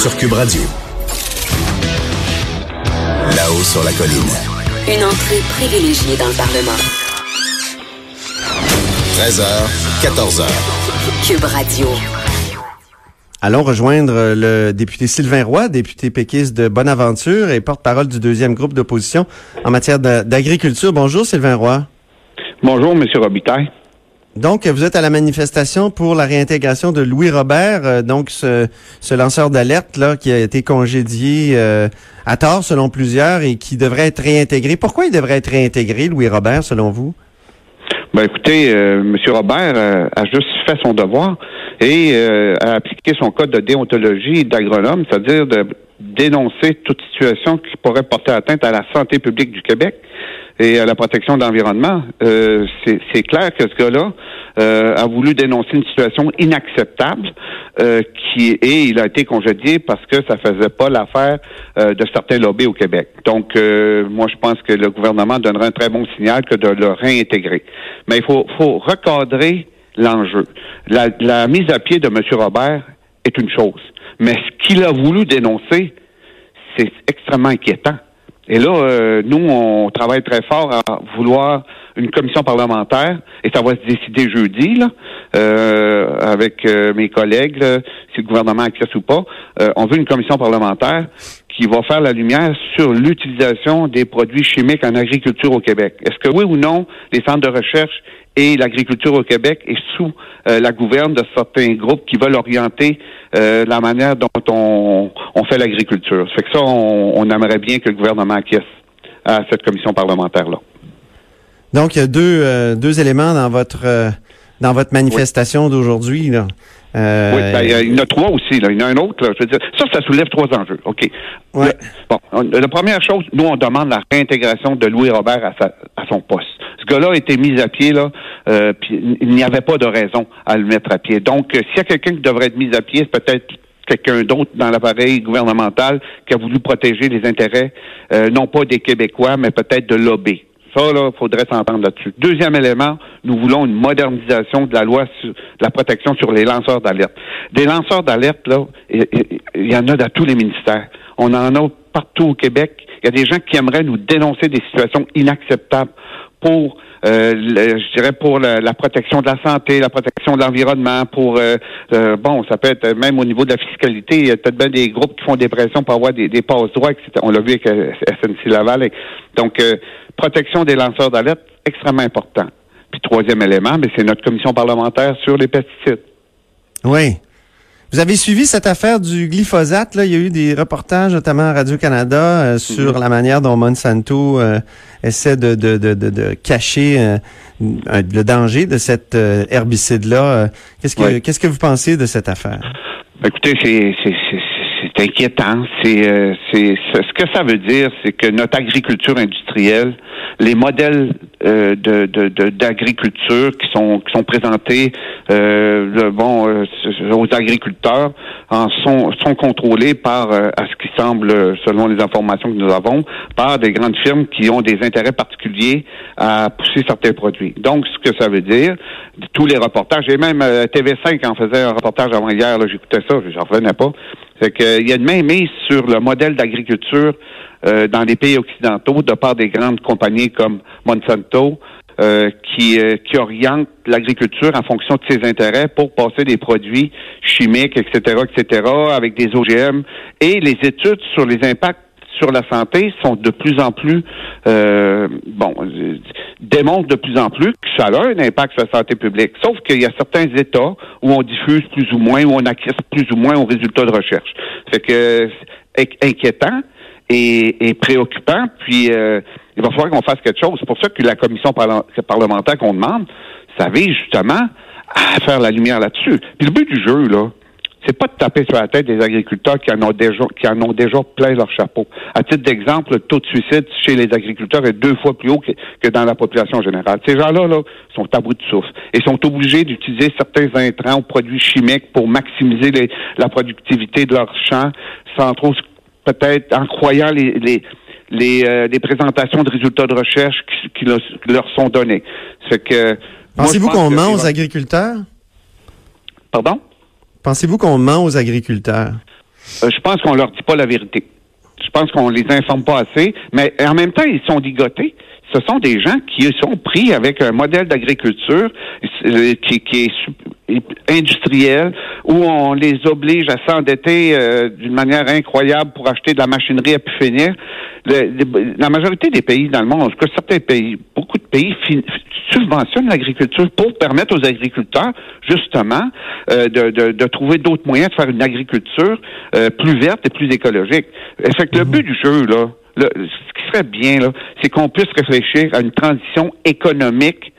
sur Cube Radio. Là-haut sur la colline. Une entrée privilégiée dans le Parlement. 13h, 14h. Cube Radio. Allons rejoindre le député Sylvain Roy, député péquiste de Bonaventure et porte-parole du deuxième groupe d'opposition en matière d'agriculture. Bonjour Sylvain Roy. Bonjour M. Robitaille. Donc, vous êtes à la manifestation pour la réintégration de Louis Robert, euh, donc ce, lanceur d'alerte là qui a été congédié euh, à tort selon plusieurs et qui devrait être réintégré. Pourquoi il devrait être réintégré, Louis Robert, selon vous? Ben écoutez, euh, M. Robert euh, a juste fait son devoir et euh, a appliqué son code de déontologie d'agronome, c'est-à-dire de dénoncer toute situation qui pourrait porter atteinte à la santé publique du Québec et à la protection de l'environnement. Euh, c'est clair que ce gars-là euh, a voulu dénoncer une situation inacceptable euh, qui et il a été congédié parce que ça faisait pas l'affaire de certains lobbies au Québec. Donc moi je pense que le gouvernement donnerait un très bon signal que de le réintégrer. Mais il faut, faut recadrer l'enjeu. La, la mise à pied de M. Robert est une chose, mais ce qu'il a voulu dénoncer, c'est extrêmement inquiétant. Et là, euh, nous, on travaille très fort à vouloir une commission parlementaire, et ça va se décider jeudi, là, euh, avec euh, mes collègues, si le gouvernement accepte ou pas. on veut une commission parlementaire qui va faire la lumière sur l'utilisation des produits chimiques en agriculture au Québec. Est-ce que oui ou non, les centres de recherche et l'agriculture au Québec est sous euh, la gouverne de certains groupes qui veulent orienter euh, la manière dont on, fait l'agriculture. C'est que ça, on, aimerait bien que le gouvernement acquiesce à cette commission parlementaire-là. Donc, il y a deux, euh, deux éléments dans votre dans votre manifestation d'aujourd'hui. Euh, oui, ben, il y en a trois aussi. Là. Il y en a un autre. Là, je veux dire, ça, ça soulève trois enjeux. OK. Ouais. bon, la première chose, nous, on demande la réintégration de Louis Robert à, sa, à son poste. Ce gars-là a été mis à pied, là, euh, il n'y avait pas de raison à le mettre à pied. Donc, euh, s'il y a quelqu'un qui devrait être mis à pied, c'est peut-être quelqu'un d'autre dans l'appareil gouvernemental qui a voulu protéger les intérêts, euh, non pas des Québécois, mais peut-être de l'OB. Ça, là, faudrait s'entendre là-dessus. Deuxième élément, nous voulons une modernisation de la loi sur la protection sur les lanceurs d'alerte. Des lanceurs d'alerte, là, il y, en a dans tous les ministères. On en a partout au Québec. Il y a des gens qui aimeraient nous dénoncer des situations inacceptables pour euh, je dirais pour la, protection de la santé, la protection de l'environnement, pour euh, euh, bon, ça peut être même au niveau de la fiscalité, il y a peut-être bien des groupes qui font des pressions pour avoir des, des passes droits, etc. On l'a vu avec SNC Laval. Donc, protection des lanceurs d'alerte, extrêmement important. Puis troisième élément, mais c'est notre commission parlementaire sur les pesticides. Oui. Vous avez suivi cette affaire du glyphosate. Là? Il y a eu des reportages, notamment à Radio-Canada, euh, sur mhm. la manière dont Monsanto euh, essaie de, de, de, de cacher euh, le danger de cet herbicide-là. Qu'est-ce que qu'est-ce que vous pensez de cette affaire? Écoutez, c'est c'est inquiétant. C'est c'est ce que ça veut dire, c'est que notre agriculture industrielle, les modèles euh, de, d'agriculture qui sont qui sont présentés euh, bon euh, aux agriculteurs en sont sont contrôlés par à ce qui semble selon les informations que nous avons par des grandes firmes qui ont des intérêts particuliers à pousser certains produits. Donc ce que ça veut dire tous les reportages et même TV5 en faisait un reportage avant hier j'écoutais ça j'en revenais pas c'est qu'il y a une main mise sur le modèle d'agriculture euh, dans les pays occidentaux de part des grandes compagnies comme Monsanto, euh, qui, euh, qui orientent l'agriculture en fonction de ses intérêts pour passer des produits chimiques, etc., etc., avec des OGM. Et les études sur les impacts sur la santé sont de plus en plus euh, bon démontrent de plus en plus que ça a un impact sur la santé publique. Sauf qu'il y a certains États où on diffuse plus ou moins, où on acquiesce plus ou moins aux résultats de recherche. Fait que inquiétant et, préoccupant. Puis euh, il va falloir qu'on fasse quelque chose. C'est pour ça que la commission parlementaire qu'on demande, ça vise justement à faire la lumière là-dessus. Puis le but du jeu, là, c'est pas de taper sur la tête des agriculteurs qui en ont déjà qui en ont déjà plein leur chapeau. À titre d'exemple, le taux de suicide chez les agriculteurs est deux fois plus haut que, dans la population générale. Ces gens-là là, sont à bout de souffle et sont obligés d'utiliser certains intrants ou produits chimiques pour maximiser la productivité de leurs champs sans trop peut-être en croyant les, les les, euh, présentations de résultats de recherche qui, leur, sont donnés. Que Pensez-vous qu'on ment aux agriculteurs? Pardon? Pensez-vous qu'on ment aux agriculteurs? euh, je pense qu'on leur dit pas la vérité. Je pense qu'on les informe pas assez, mais en même temps, ils sont ligotés. Ce sont des gens qui sont pris avec un modèle d'agriculture euh, qui, qui est su- industriel, où on les oblige à s'endetter euh, d'une manière incroyable pour acheter de la machinerie à pu finir. Le- le- la majorité des pays dans le monde, en tout cas certains pays, beaucoup de pays subventionnent l'agriculture pour permettre aux agriculteurs, justement, euh, de, de- de trouver d'autres moyens de faire une agriculture euh, plus verte et plus écologique. Fait que le but du jeu, là, le- ce qui serait bien, là, c'est qu'on puisse réfléchir à une transition économique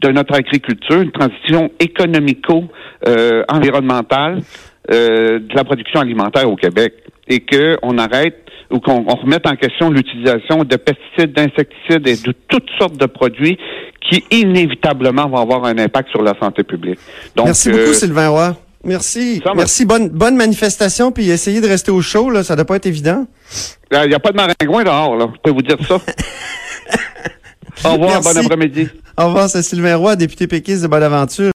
de notre agriculture, une transition économico-environnementale euh, de la production alimentaire au Québec et qu'on arrête ou qu'on on remette en question l'utilisation de pesticides, d'insecticides et de toutes sortes de produits qui inévitablement vont avoir un impact sur la santé publique. Donc, Merci euh, beaucoup, Sylvain Roy. Merci. Merci. Bonne, bonne manifestation, puis essayez de rester au chaud, là. Ça doit pas être évident. Il n'y a pas de maringouin dehors, là. Je peux vous dire ça. Au revoir, Merci. bon après-midi. Au revoir, c'est Sylvain Roy, député péquiste de Bonaventure.